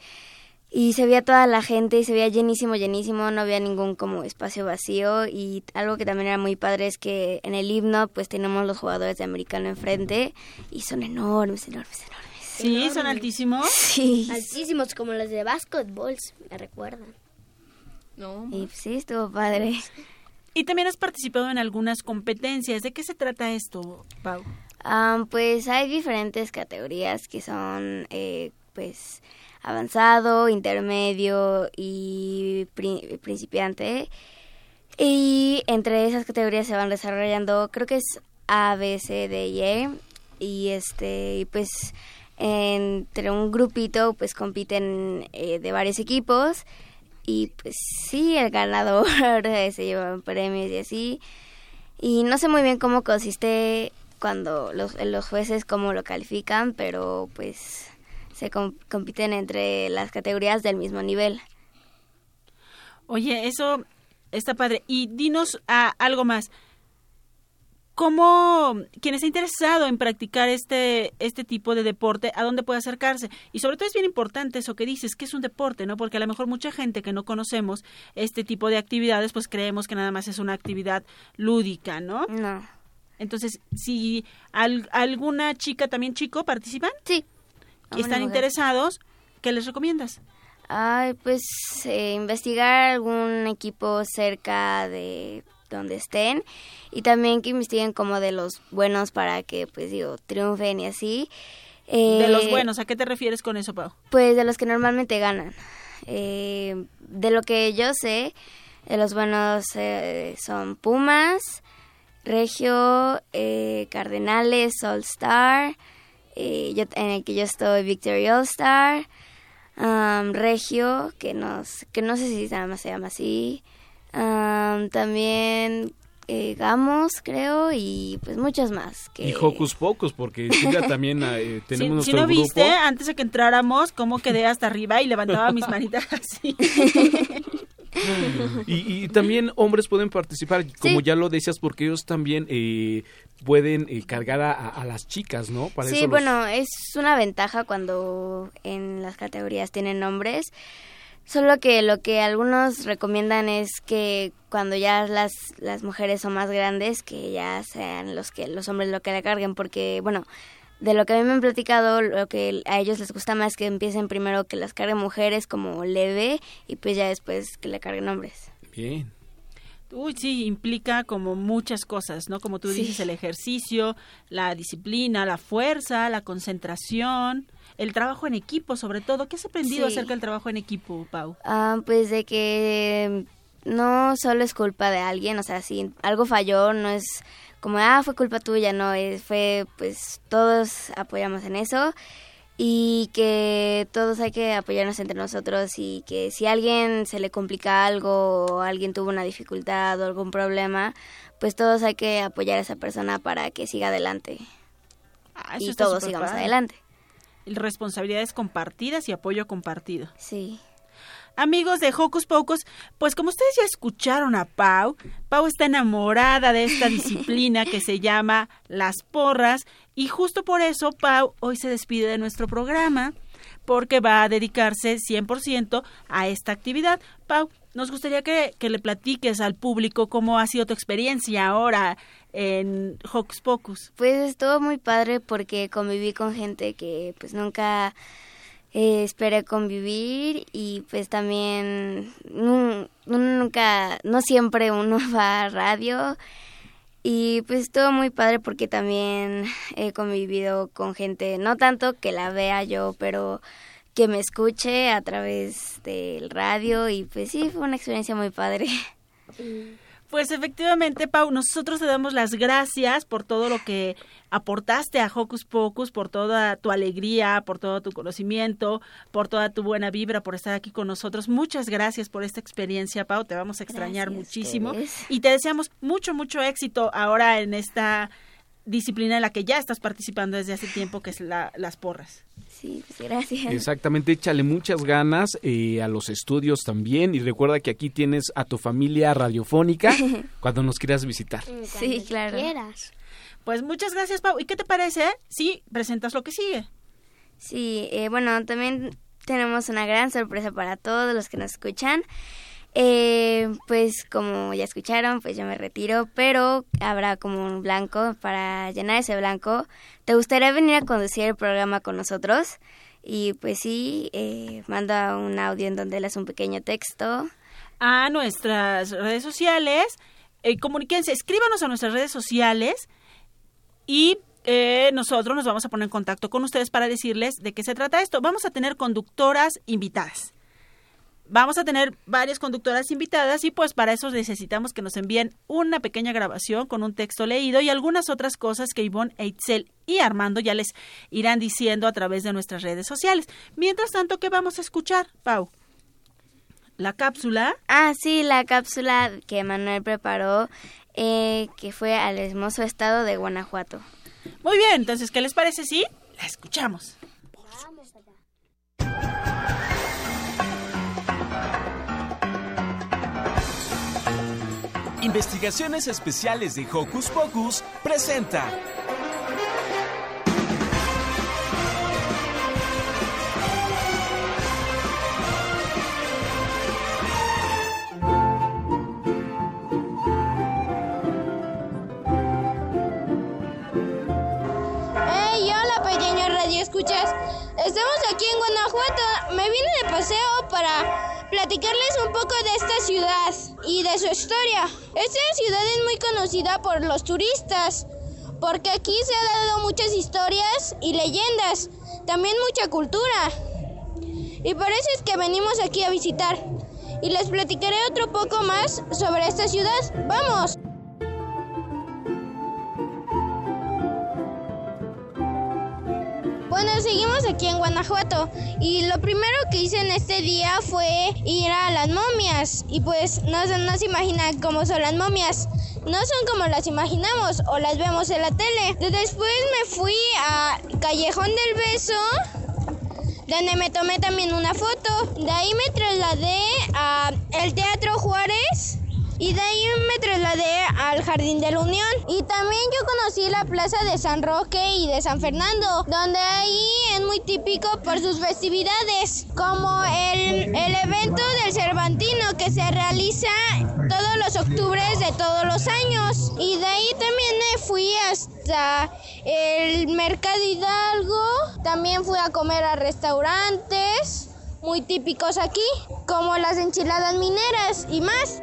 Y se veía toda la gente y se veía llenísimo, llenísimo, no había ningún como espacio vacío y algo que también era muy padre es que en el himno pues tenemos los jugadores de americano enfrente y son enormes, enormes, enormes. Sí, son altísimos. Sí. Altísimos como los de básquetbol, me recuerdan. No. Y pues, sí, estuvo padre. Y también has participado en algunas competencias. ¿De qué se trata esto, Pau? Ah, pues hay diferentes categorías que son, eh, pues, avanzado, intermedio y pri- principiante. Y entre esas categorías se van desarrollando, creo que es A, B, C, D y E. Y este, pues, entre un grupito, pues compiten eh, de varios equipos. Y pues sí, el ganador se llevan premios y así. Y no sé muy bien cómo consiste cuando los, los jueces cómo lo califican, pero pues se com- compiten entre las categorías del mismo nivel. Oye, eso está padre. Y dinos ah, algo más. ¿Cómo quien está interesado en practicar este, este tipo de deporte, a dónde puede acercarse? Y sobre todo es bien importante eso que dices, que es un deporte, ¿no? Porque a lo mejor mucha gente que no conocemos este tipo de actividades, pues creemos que nada más es una actividad lúdica, ¿no? No. Entonces, si al- alguna chica, también chico, participan, Sí. Y están interesados, ¿qué les recomiendas? Ay, pues eh, investigar algún equipo cerca de donde estén y también que investiguen como de los buenos para que, pues digo, triunfen y así. de Eh, los buenos, ¿a qué te refieres con eso, Pau? Pues de los que normalmente ganan. Eh, de lo que yo sé, de los buenos eh, son Pumas, Regio, eh, Cardenales, All Star, eh, yo- en el que yo estoy Victory All Star, um, Regio, que no, s- que no sé si nada más se llama así, um, también eh, Gamos, creo, y pues muchos más. Que... Y Hocus Pocus, porque Silvia también eh, tenemos si, si no grupo. viste, antes de que entráramos, cómo quedé hasta arriba y levantaba mis manitas así. Y, y también hombres pueden participar, como Sí. ya lo decías, porque ellos también eh, pueden eh, cargar a, a las chicas, ¿no? Para sí, los- bueno, es una ventaja cuando en las categorías tienen nombres. Solo que lo que algunos recomiendan es que cuando ya las, las mujeres son más grandes, que ya sean los que los hombres lo que la carguen, porque bueno, de lo que a mí me han platicado, lo que a ellos les gusta más que empiecen primero que las carguen mujeres como leve y pues ya después que le carguen hombres. Bien. Uy, sí, implica como muchas cosas, ¿no? Como tú Sí. dices, el ejercicio, la disciplina, la fuerza, la concentración, el trabajo en equipo, sobre todo. ¿Qué has aprendido Sí. acerca del trabajo en equipo, Pau? Ah, pues de que no solo es culpa de alguien, o sea, si algo falló, no es como, ah, fue culpa tuya, no, es, fue, pues todos apoyamos en eso y que todos hay que apoyarnos entre nosotros y que si a alguien se le complica algo o alguien tuvo una dificultad o algún problema, pues todos hay que apoyar a esa persona para que siga adelante Ah, y todos sigamos padre. adelante. Responsabilidades compartidas y apoyo compartido. Sí. Amigos de Hocus Pocus, pues como ustedes ya escucharon a Pau, Pau está enamorada de esta disciplina que se llama las porras y justo por eso Pau hoy se despide de nuestro programa porque va a dedicarse 100% a esta actividad. Pau, nos gustaría que, que le platiques al público cómo ha sido tu experiencia ahora en Hocus Pocus. Pues estuvo muy padre porque conviví con gente que pues nunca eh, esperé convivir y pues también uno nunca, no siempre uno va a radio. Y pues estuvo muy padre porque también he convivido con gente, no tanto que la vea yo, pero que me escuche a través del radio. Y pues sí, fue una experiencia muy padre. Pues efectivamente, Pau, nosotros te damos las gracias por todo lo que aportaste a Hocus Pocus, por toda tu alegría, por todo tu conocimiento, por toda tu buena vibra, por estar aquí con nosotros. Muchas gracias por esta experiencia, Pau. Te vamos a extrañar Gracias, muchísimo. Y te deseamos mucho, mucho éxito ahora en esta disciplina en la que ya estás participando desde hace tiempo, que es la- las porras. Sí, pues gracias. Exactamente, échale muchas ganas eh, a los estudios también y recuerda que aquí tienes a tu familia radiofónica cuando nos quieras visitar. Sí, claro. Pues muchas gracias, Pau. ¿Y qué te parece si presentas lo que sigue? Sí, eh, bueno, también tenemos una gran sorpresa para todos los que nos escuchan. Eh, pues como ya escucharon, pues yo me retiro, pero habrá como un blanco para llenar ese blanco. ¿Te gustaría venir a conducir el programa con nosotros? Y pues sí, eh, manda un audio en donde lees un pequeño texto. a nuestras redes sociales. Eh, comuníquense, escríbanos a nuestras redes sociales y eh, nosotros nos vamos a poner en contacto con ustedes para decirles de qué se trata esto. Vamos a tener conductoras invitadas. Vamos a tener varias conductoras invitadas y pues para eso necesitamos que nos envíen una pequeña grabación con un texto leído y algunas otras cosas que Ivonne, Eitzel y Armando ya les irán diciendo a través de nuestras redes sociales. Mientras tanto, ¿qué vamos a escuchar, Pau? La cápsula. Ah, sí, la cápsula que Manuel preparó, eh, que fue al hermoso estado de Guanajuato. Muy bien, entonces, ¿qué les parece si la escuchamos? Investigaciones Especiales de Hocus Pocus presenta. ¡Hey, hola pequeños radio escuchas! Estamos aquí en Guanajuato. Me vine de paseo para platicarles un poco de esta ciudad y de su historia. Esta ciudad es muy conocida por los turistas porque aquí se han dado muchas historias y leyendas, también mucha cultura. Y por eso es que venimos aquí a visitar. Y les platicaré otro poco más sobre esta ciudad. ¡Vamos! Bueno, seguimos aquí en Guanajuato y lo primero que hice en este día fue ir a las momias y pues no, no se imaginan cómo son las momias. No son como las imaginamos o las vemos en la tele. Después me fui a Callejón del Beso donde me tomé también una foto. De ahí me trasladé a el Teatro Juárez y de ahí me trasladé al Jardín de la Unión. Y también yo conocí la Plaza de San Roque y de San Fernando, donde ahí es muy típico por sus festividades, como el, el evento del Cervantino que se realiza todos los octubres de todos los años. Y de ahí también me fui hasta el Mercado Hidalgo, también fui a comer a restaurantes muy típicos aquí, como las enchiladas mineras y más.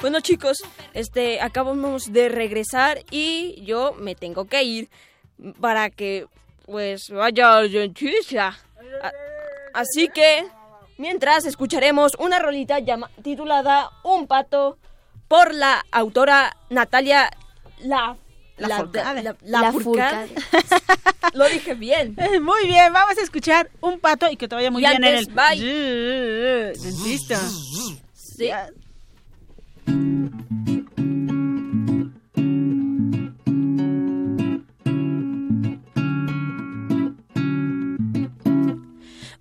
Bueno chicos, este acabamos de regresar y yo me tengo que ir para que pues vaya dentista. Así que mientras escucharemos una rolita titulada Un pato por la autora Natalia La La la- la La. Lo dije bien. Muy bien, vamos a escuchar un pato y que te vaya muy Y bien antes, en el bye. dentista. Sí.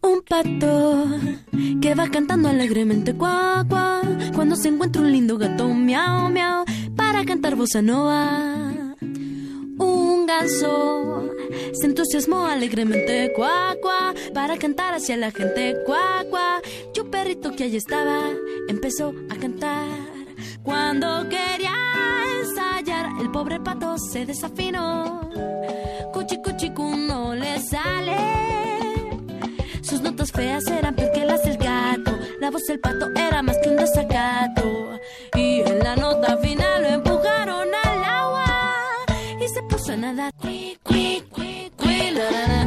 Un pato que va cantando alegremente cuá cuá cuando se encuentra un lindo gato miau miau para cantar bossa nova. Un ganso se entusiasmó alegremente cuá cuá para cantar hacia la gente cuá cuá y un perrito que allí estaba empezó a cantar. Cuando quería ensayar el pobre pato se desafinó. Cuchi cuchi cu no le sale. Sus notas feas eran peor que las del gato. La voz del pato era más que un desacato. Y en la nota final lo empujaron al agua. Y se puso a nadar. La, la, la.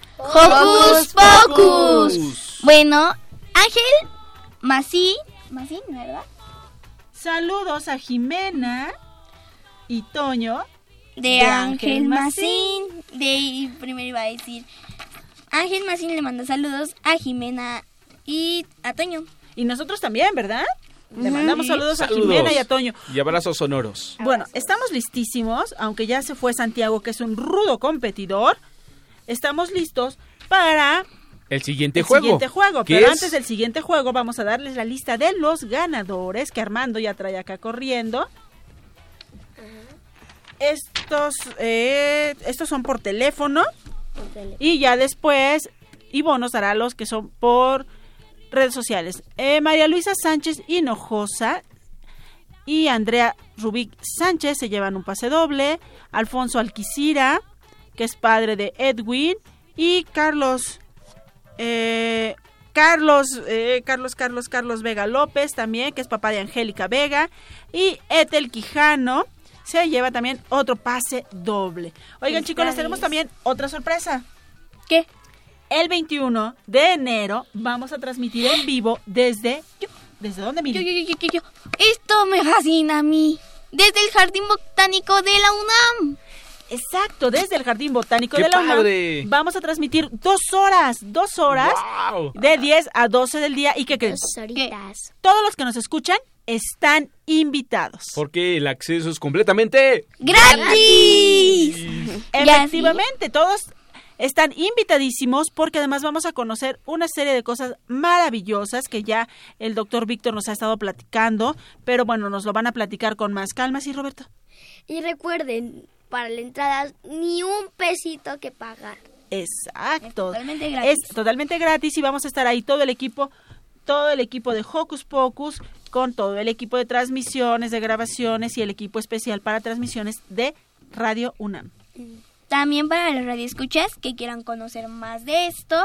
Hocus Pocus. Bueno, Ángel Masí, Masí, ¿verdad? Saludos a Jimena y Toño De, Ángel Macín. De primero iba a decir. Ángel Macín le manda saludos a Jimena y a Toño. Y nosotros también, ¿verdad? Le mandamos saludos, a Saludos. Jimena y a Toño. Y abrazos sonoros. Bueno, estamos listísimos, aunque ya se fue Santiago, que es un rudo competidor. Estamos listos para El siguiente el juego. siguiente juego. que Pero es- antes del siguiente juego, vamos a darles la lista de los ganadores que Armando ya trae acá corriendo. Estos, eh, estos son por teléfono. Y ya después, Ivo nos dará los que son por redes sociales. Eh, María Luisa Sánchez Hinojosa y Andrea Rubik Sánchez se llevan un pase doble. Alfonso Alquicira, que es padre de Edwin. Y Carlos. eh, Carlos, eh, Carlos, Carlos, Carlos Vega López también, que es papá de Angélica Vega. Y Ethel Quijano se lleva también otro pase doble. Oigan, chicos, les tenemos también otra sorpresa. ¿Qué? El 21 de enero vamos a transmitir en vivo desde... ¿Desde dónde, yo. Esto me fascina a mí. Desde el Jardín Botánico de la UNAM. Exacto, desde el Jardín Botánico ¡Qué de la UNAM. padre! Vamos a transmitir dos horas, dos horas, de 10 a 12 del día. ¿Y qué creen? horitas. Todos los que nos escuchan están invitados. Porque el acceso es completamente ¡Gratis! Efectivamente, todos están invitadísimos porque además vamos a conocer una serie de cosas maravillosas que ya el doctor Víctor nos ha estado platicando, pero bueno, nos lo van a platicar con más calma, ¿sí, Roberto? Y recuerden, para la entrada, ni un pesito que pagar. Exacto. totalmente gratis. Es totalmente gratis y vamos a estar ahí todo el equipo, todo el equipo de Hocus Pocus, con todo el equipo de transmisiones, de grabaciones y el equipo especial para transmisiones de Radio UNAM. También para los radioescuchas que quieran conocer más de esto.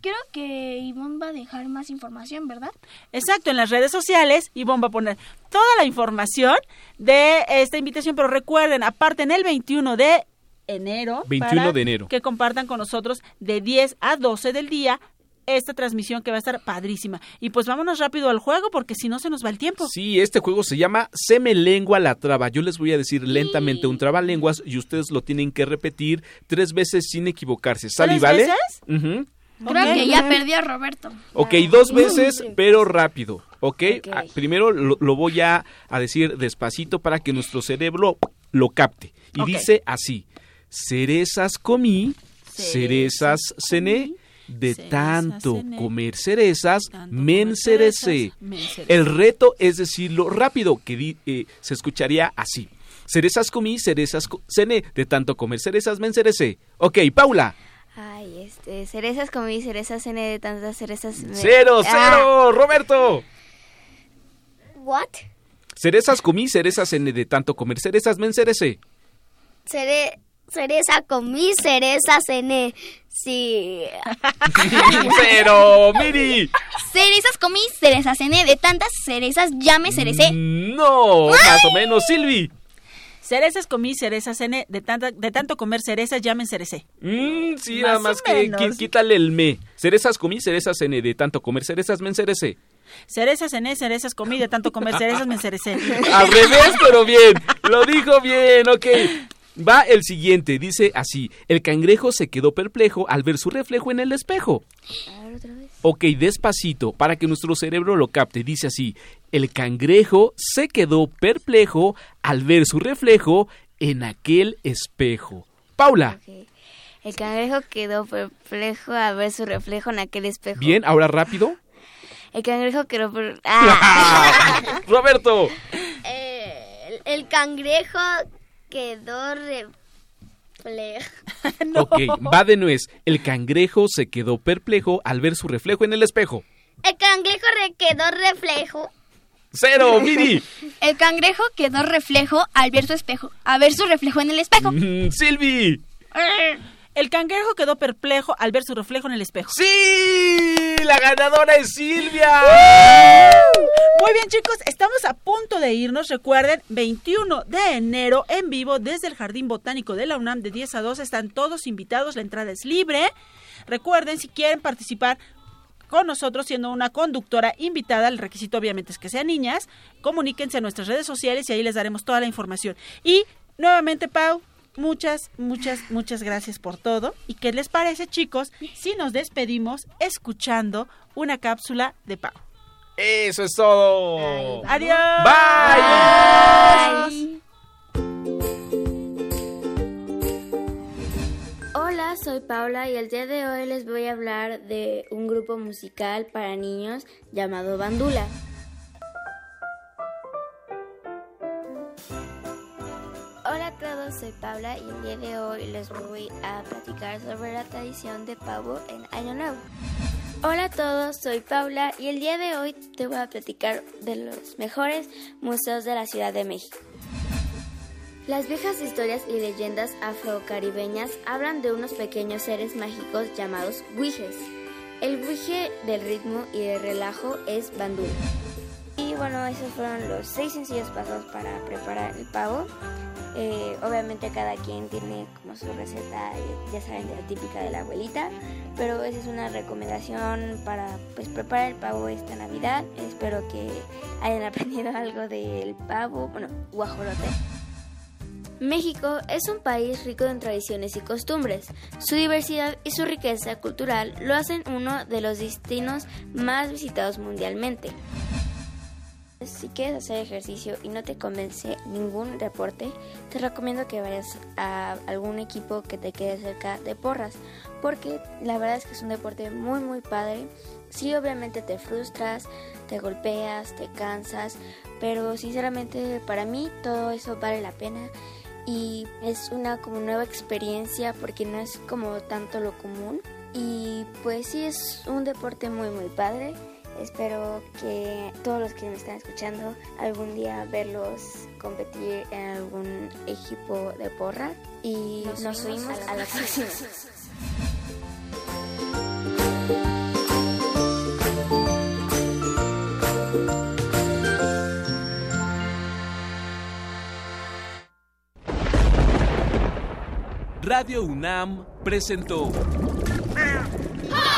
Creo que Ivonne va a dejar más información, ¿verdad? Exacto, en las redes sociales Ivonne va a poner toda la información de esta invitación, pero recuerden, aparte en el 21 de enero, 21 para de enero. que compartan con nosotros de 10 a 12 del día esta transmisión que va a estar padrísima. Y pues vámonos rápido al juego porque si no se nos va el tiempo. Sí, este juego se llama Se me lengua la traba. Yo les voy a decir lentamente un trabalenguas y ustedes lo tienen que repetir tres veces sin equivocarse. ¿Sale y ¿Tres vale? veces? Ujú. Creo que ya perdió Roberto. Ok, dos veces, pero rápido. ¿Ok? Ah, primero lo, lo voy a, a decir despacito para que nuestro cerebro lo capte. Y dice así: Cerezas comí, cerezas cené, de cerezas tanto cené, comer cerezas, me encerecé. cerezas, me encerecé. El reto es decirlo rápido, que di- eh, se escucharía así. Cerezas comí, cerezas co- cené, de tanto comer cerezas me encerecé. Ok, Paula. Ay, este, cerezas comí, cerezas cené de tantas cerezas. me- Cero, Ah, cero, Roberto. ¿What? Cerezas comí, cerezas cené, de tanto comer cerezas me encerecé. Cere cereza comí, cereza cené. Sí. Cero, Miri. Cerezas comí, cerezas cené. De tantas cerezas ya me cerecé. No, más o menos, Silvi. Cerezas comí, cerezas cené, de, tanta, de tanto comer cerezas ya me encerecé. Mm, sí, Más nada más que quítale el me. Cerezas comí, cerezas cené, de tanto comer cerezas me encerecé. Cerezas cené, cerezas comí, de tanto comer cerezas me encerecé. Al revés, pero bien. Lo dijo bien, ok. Va el siguiente, dice así. El cangrejo se quedó perplejo al ver su reflejo en el espejo. Ok, despacito, para que nuestro cerebro lo capte. Dice así. El cangrejo se quedó perplejo al ver su reflejo en aquel espejo. Paula. El cangrejo quedó perplejo al ver su reflejo en aquel espejo. Bien, ahora rápido. El cangrejo quedó. ¡Ah! Roberto. Eh, el, el cangrejo quedó re- perplejo. Ok, va de nuez. El cangrejo se quedó perplejo al ver su reflejo en el espejo. El cangrejo re- quedó reflejo. ¡Cero, Miri! El cangrejo quedó reflejo al ver su espejo, a ver su reflejo en el espejo. Mm, ¡Silvi! El cangrejo quedó perplejo al ver su reflejo en el espejo. ¡Sí! ¡La ganadora es Silvia! Muy bien, chicos, estamos a punto de irnos. Recuerden, 21 de enero en vivo desde el Jardín Botánico de la UNAM de 10 a 12. Están todos invitados, la entrada es libre. Recuerden, si quieren participar con nosotros siendo una conductora invitada, el requisito obviamente es que sean niñas, comuníquense a nuestras redes sociales y ahí les daremos toda la información. Y nuevamente, Pau, muchas, muchas, muchas gracias por todo. ¿Y qué les parece, chicos, si nos despedimos escuchando una cápsula de Pau? ¡Eso es todo! ¡Adiós! ¡Bye! Hola, soy Paula y el día de hoy les voy a hablar de un grupo musical para niños llamado Bandula. Soy Paula y el día de hoy les voy a platicar sobre la tradición de pavo en Año Nuevo. Hola a todos, soy Paula y el día de hoy te voy a platicar de los mejores museos de la Ciudad de México. Las viejas historias y leyendas afrocaribeñas hablan de unos pequeños seres mágicos llamados huijes. El huije del ritmo y del relajo es bandula. Y bueno, esos fueron los seis sencillos pasos para preparar el pavo. Eh, obviamente cada quien tiene como su receta, eh, ya saben, de la típica de la abuelita, pero esa es una recomendación para pues preparar el pavo esta Navidad. Espero que hayan aprendido algo del pavo, bueno, guajolote. México es un país rico en tradiciones y costumbres. Su diversidad y su riqueza cultural lo hacen uno de los destinos más visitados mundialmente. Si quieres hacer ejercicio y no te convence ningún deporte, te recomiendo que vayas a algún equipo que te quede cerca de porras, porque la verdad es que es un deporte muy muy padre. Sí, obviamente te frustras, te golpeas, te cansas, pero sinceramente para mí todo eso vale la pena y es una como nueva experiencia porque no es como tanto lo común y pues sí es un deporte muy muy padre. Espero que todos los que me están escuchando algún día verlos competir en algún equipo de porra y nos, oímos a la próxima. Radio UNAM presentó